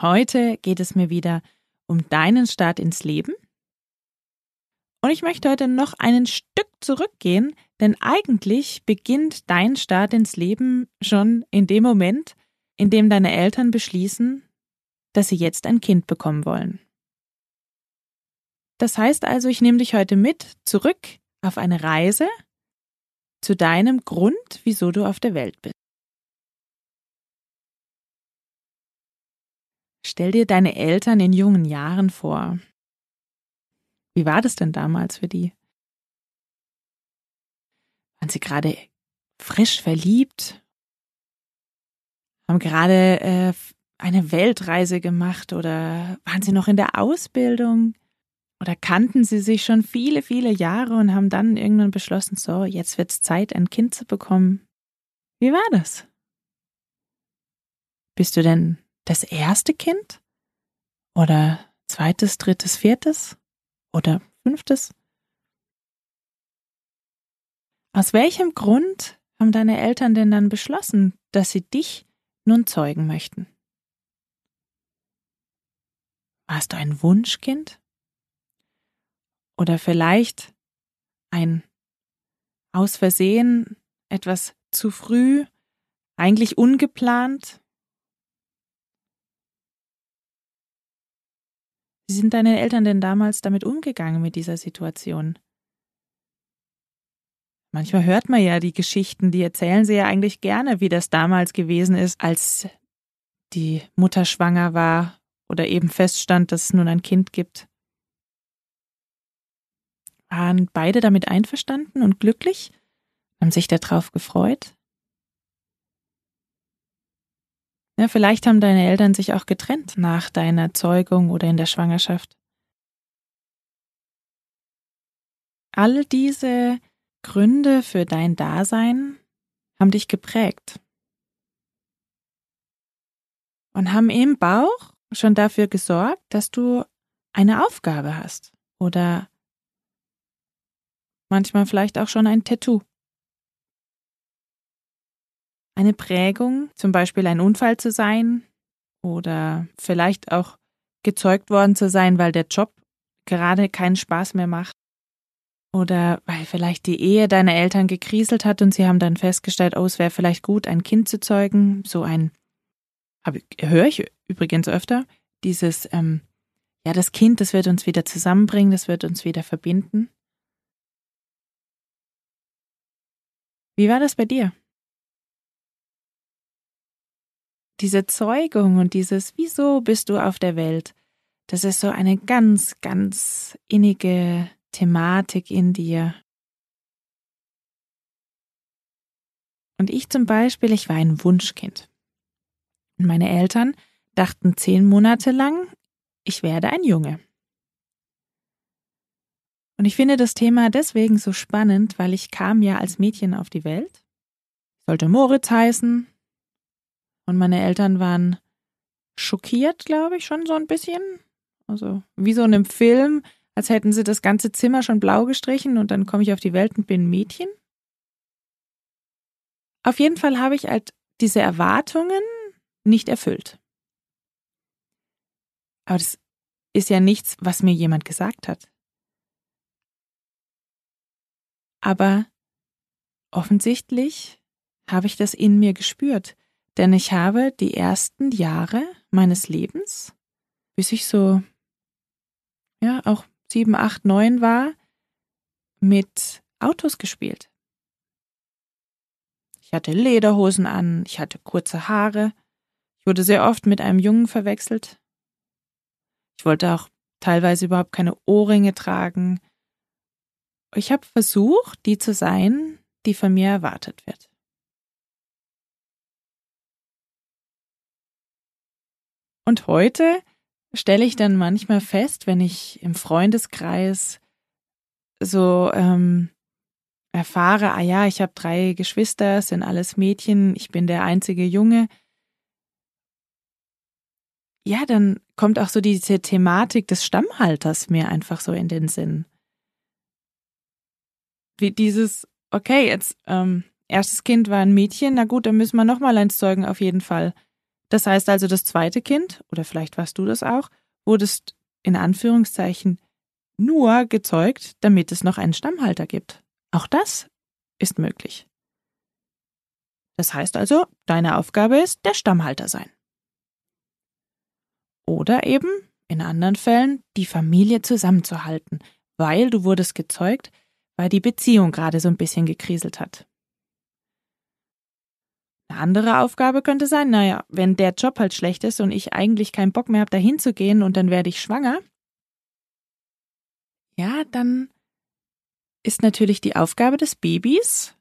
Heute geht es mir wieder um deinen Start ins Leben. Und ich möchte heute noch einen Stück zurückgehen, denn eigentlich beginnt dein Start ins Leben schon in dem Moment, in dem deine Eltern beschließen, dass sie jetzt ein Kind bekommen wollen. Das heißt also, ich nehme dich heute mit zurück auf eine Reise zu deinem Grund, wieso du auf der Welt bist. Stell dir deine Eltern in jungen Jahren vor. Wie war das denn damals für die? Waren sie gerade frisch verliebt? Haben gerade äh, eine Weltreise gemacht oder waren sie noch in der Ausbildung? Oder kannten sie sich schon viele, viele Jahre und haben dann irgendwann beschlossen, so, jetzt wird's Zeit, ein Kind zu bekommen? Wie war das? Bist du denn das erste Kind? Oder zweites, drittes, viertes? Oder fünftes? Aus welchem Grund haben deine Eltern denn dann beschlossen, dass sie dich nun zeugen möchten? Warst du ein Wunschkind? Oder vielleicht ein aus Versehen etwas zu früh, eigentlich ungeplant, Wie sind deine Eltern denn damals damit umgegangen mit dieser Situation? Manchmal hört man ja die Geschichten, die erzählen sie ja eigentlich gerne, wie das damals gewesen ist, als die Mutter schwanger war oder eben feststand, dass es nun ein Kind gibt. Waren beide damit einverstanden und glücklich? Haben sich darauf gefreut? Ja, vielleicht haben deine Eltern sich auch getrennt nach deiner Zeugung oder in der Schwangerschaft. All diese Gründe für dein Dasein haben dich geprägt und haben im Bauch schon dafür gesorgt, dass du eine Aufgabe hast oder manchmal vielleicht auch schon ein Tattoo eine Prägung, zum Beispiel ein Unfall zu sein oder vielleicht auch gezeugt worden zu sein, weil der Job gerade keinen Spaß mehr macht oder weil vielleicht die Ehe deiner Eltern gekriselt hat und sie haben dann festgestellt, oh, es wäre vielleicht gut, ein Kind zu zeugen, so ein, höre ich übrigens öfter, dieses, ähm, ja, das Kind, das wird uns wieder zusammenbringen, das wird uns wieder verbinden. Wie war das bei dir? Diese Zeugung und dieses Wieso bist du auf der Welt, das ist so eine ganz, ganz innige Thematik in dir. Und ich zum Beispiel, ich war ein Wunschkind. Und meine Eltern dachten zehn Monate lang, ich werde ein Junge. Und ich finde das Thema deswegen so spannend, weil ich kam ja als Mädchen auf die Welt. Sollte Moritz heißen, und meine Eltern waren schockiert, glaube ich, schon so ein bisschen. Also wie so in einem Film, als hätten sie das ganze Zimmer schon blau gestrichen und dann komme ich auf die Welt und bin Mädchen. Auf jeden Fall habe ich halt diese Erwartungen nicht erfüllt. Aber das ist ja nichts, was mir jemand gesagt hat. Aber offensichtlich habe ich das in mir gespürt. Denn ich habe die ersten Jahre meines Lebens, bis ich so, ja, auch sieben, acht, neun war, mit Autos gespielt. Ich hatte Lederhosen an, ich hatte kurze Haare, ich wurde sehr oft mit einem Jungen verwechselt. Ich wollte auch teilweise überhaupt keine Ohrringe tragen. Ich habe versucht, die zu sein, die von mir erwartet wird. Und heute stelle ich dann manchmal fest, wenn ich im Freundeskreis so ähm, erfahre, ah ja, ich habe drei Geschwister, sind alles Mädchen, ich bin der einzige Junge. Ja, dann kommt auch so diese Thematik des Stammhalters mir einfach so in den Sinn. Wie dieses, okay, jetzt ähm, erstes Kind war ein Mädchen, na gut, dann müssen wir nochmal eins zeugen auf jeden Fall. Das heißt also, das zweite Kind, oder vielleicht warst du das auch, wurdest in Anführungszeichen nur gezeugt, damit es noch einen Stammhalter gibt. Auch das ist möglich. Das heißt also, deine Aufgabe ist der Stammhalter sein. Oder eben, in anderen Fällen, die Familie zusammenzuhalten, weil du wurdest gezeugt, weil die Beziehung gerade so ein bisschen gekriselt hat. Eine andere Aufgabe könnte sein, naja, wenn der Job halt schlecht ist und ich eigentlich keinen Bock mehr habe, dahin zu gehen und dann werde ich schwanger, ja, dann ist natürlich die Aufgabe des Babys,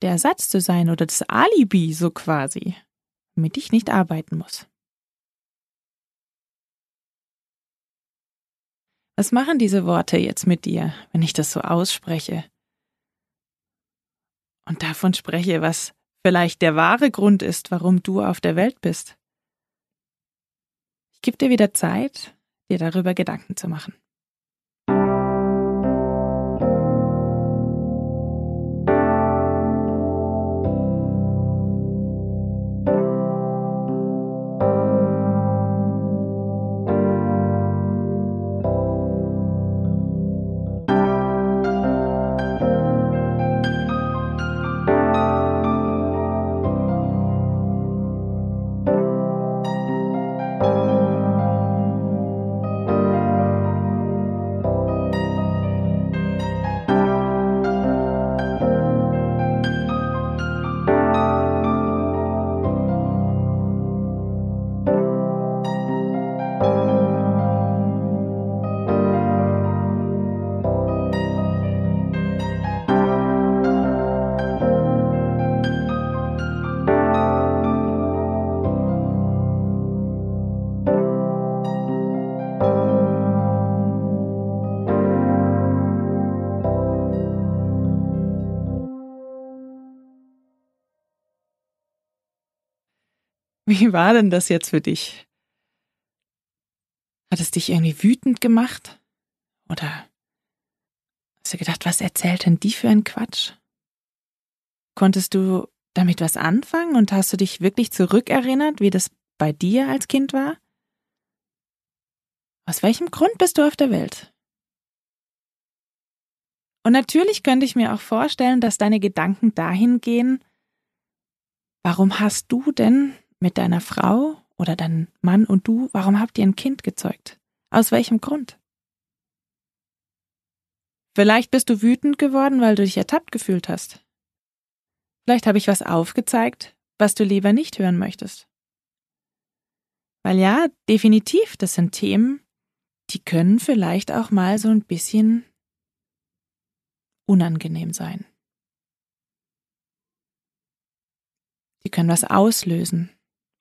der Ersatz zu sein oder das Alibi so quasi, damit ich nicht arbeiten muss. Was machen diese Worte jetzt mit dir, wenn ich das so ausspreche? Und davon spreche, was vielleicht der wahre Grund ist, warum du auf der Welt bist. Ich gebe dir wieder Zeit, dir darüber Gedanken zu machen. Wie war denn das jetzt für dich? Hat es dich irgendwie wütend gemacht? Oder hast du gedacht, was erzählt denn die für ein Quatsch? Konntest du damit was anfangen und hast du dich wirklich zurückerinnert, wie das bei dir als Kind war? Aus welchem Grund bist du auf der Welt? Und natürlich könnte ich mir auch vorstellen, dass deine Gedanken dahin gehen, warum hast du denn mit deiner Frau oder dein Mann und du, warum habt ihr ein Kind gezeugt? Aus welchem Grund? Vielleicht bist du wütend geworden, weil du dich ertappt gefühlt hast. Vielleicht habe ich was aufgezeigt, was du lieber nicht hören möchtest. Weil ja, definitiv, das sind Themen, die können vielleicht auch mal so ein bisschen unangenehm sein. Die können was auslösen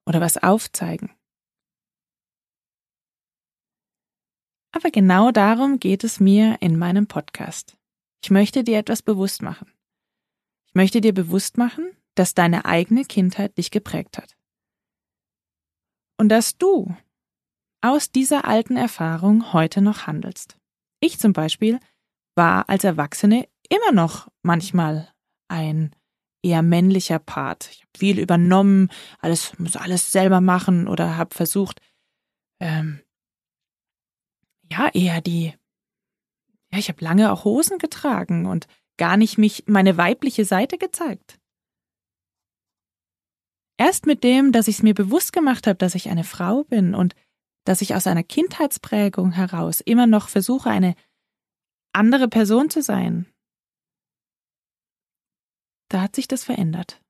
oder was aufzeigen. Aber genau darum geht es mir in meinem Podcast. Ich möchte dir etwas bewusst machen. Ich möchte dir bewusst machen, dass deine eigene Kindheit dich geprägt hat. Und dass du aus dieser alten Erfahrung heute noch handelst. Ich zum Beispiel war als Erwachsene immer noch manchmal ein eher männlicher Part. Ich habe viel übernommen, alles muss alles selber machen oder habe versucht, ähm, ja eher die, ja ich habe lange auch Hosen getragen und gar nicht mich meine weibliche Seite gezeigt. Erst mit dem, dass ich es mir bewusst gemacht habe, dass ich eine Frau bin und dass ich aus einer Kindheitsprägung heraus immer noch versuche, eine andere Person zu sein, da hat sich das verändert.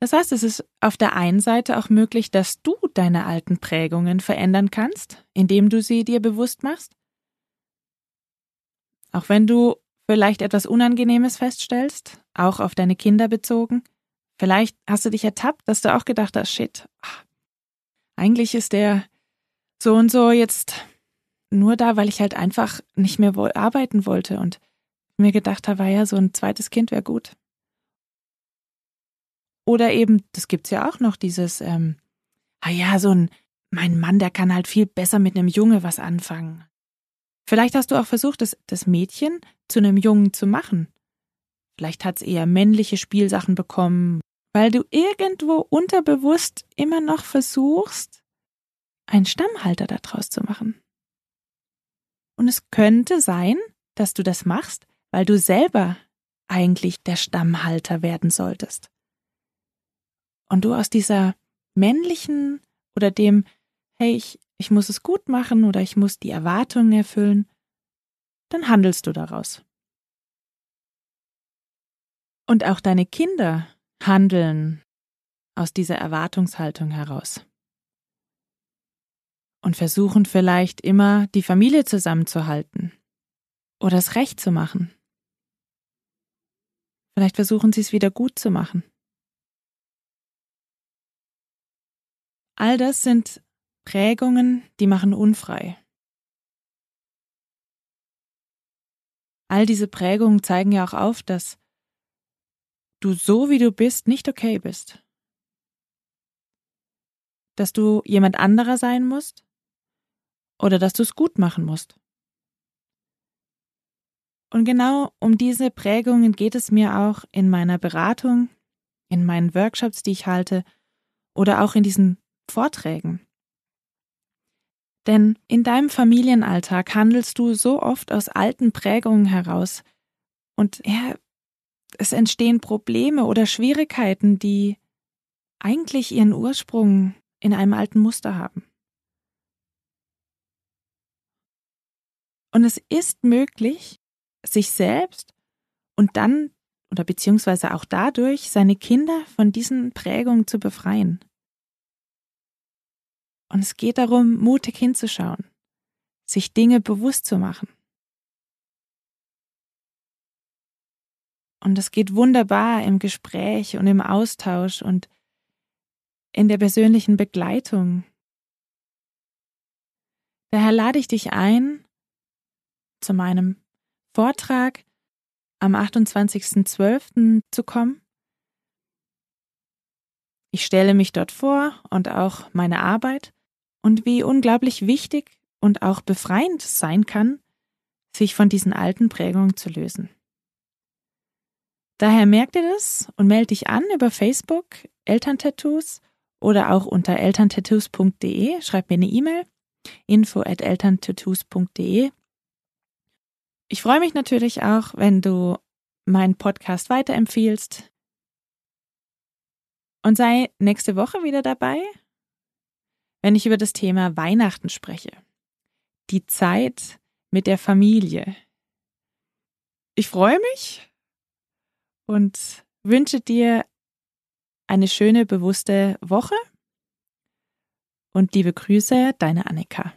Das heißt, es ist auf der einen Seite auch möglich, dass du deine alten Prägungen verändern kannst, indem du sie dir bewusst machst. Auch wenn du vielleicht etwas Unangenehmes feststellst, auch auf deine Kinder bezogen. Vielleicht hast du dich ertappt, dass du auch gedacht hast, shit, eigentlich ist der so und so jetzt nur da, weil ich halt einfach nicht mehr arbeiten wollte und mir gedacht habe, ja, so ein zweites Kind wäre gut. Oder eben, das gibt's ja auch noch, dieses, ähm, ah ja, so ein, mein Mann, der kann halt viel besser mit einem Junge was anfangen. Vielleicht hast du auch versucht, das, das Mädchen zu einem Jungen zu machen. Vielleicht hat's eher männliche Spielsachen bekommen, weil du irgendwo unterbewusst immer noch versuchst, einen Stammhalter daraus zu machen. Und es könnte sein, dass du das machst, weil du selber eigentlich der Stammhalter werden solltest. Und du aus dieser männlichen oder dem, hey, ich, ich muss es gut machen oder ich muss die Erwartungen erfüllen, dann handelst du daraus. Und auch deine Kinder handeln aus dieser Erwartungshaltung heraus. Und versuchen vielleicht immer, die Familie zusammenzuhalten oder es recht zu machen. Vielleicht versuchen sie es wieder gut zu machen. All das sind Prägungen, die machen unfrei. All diese Prägungen zeigen ja auch auf, dass du so wie du bist nicht okay bist. Dass du jemand anderer sein musst oder dass du es gut machen musst. Und genau um diese Prägungen geht es mir auch in meiner Beratung, in meinen Workshops, die ich halte oder auch in diesen Vorträgen. Denn in deinem Familienalltag handelst du so oft aus alten Prägungen heraus und ja, es entstehen Probleme oder Schwierigkeiten, die eigentlich ihren Ursprung in einem alten Muster haben. Und es ist möglich, sich selbst und dann oder beziehungsweise auch dadurch seine Kinder von diesen Prägungen zu befreien. Und es geht darum, mutig hinzuschauen, sich Dinge bewusst zu machen. Und es geht wunderbar im Gespräch und im Austausch und in der persönlichen Begleitung. Daher lade ich dich ein zu meinem Vortrag am 28.12. zu kommen. Ich stelle mich dort vor und auch meine Arbeit und wie unglaublich wichtig und auch befreiend es sein kann, sich von diesen alten Prägungen zu lösen. Daher merkt ihr das und melde dich an über Facebook, Elterntattoos oder auch unter elterntattoos.de. Schreib mir eine E-Mail, info at elterntattoos.de. Ich freue mich natürlich auch, wenn du meinen Podcast weiterempfiehlst. Und sei nächste Woche wieder dabei wenn ich über das Thema Weihnachten spreche. Die Zeit mit der Familie. Ich freue mich und wünsche dir eine schöne, bewusste Woche und liebe Grüße, deine Annika.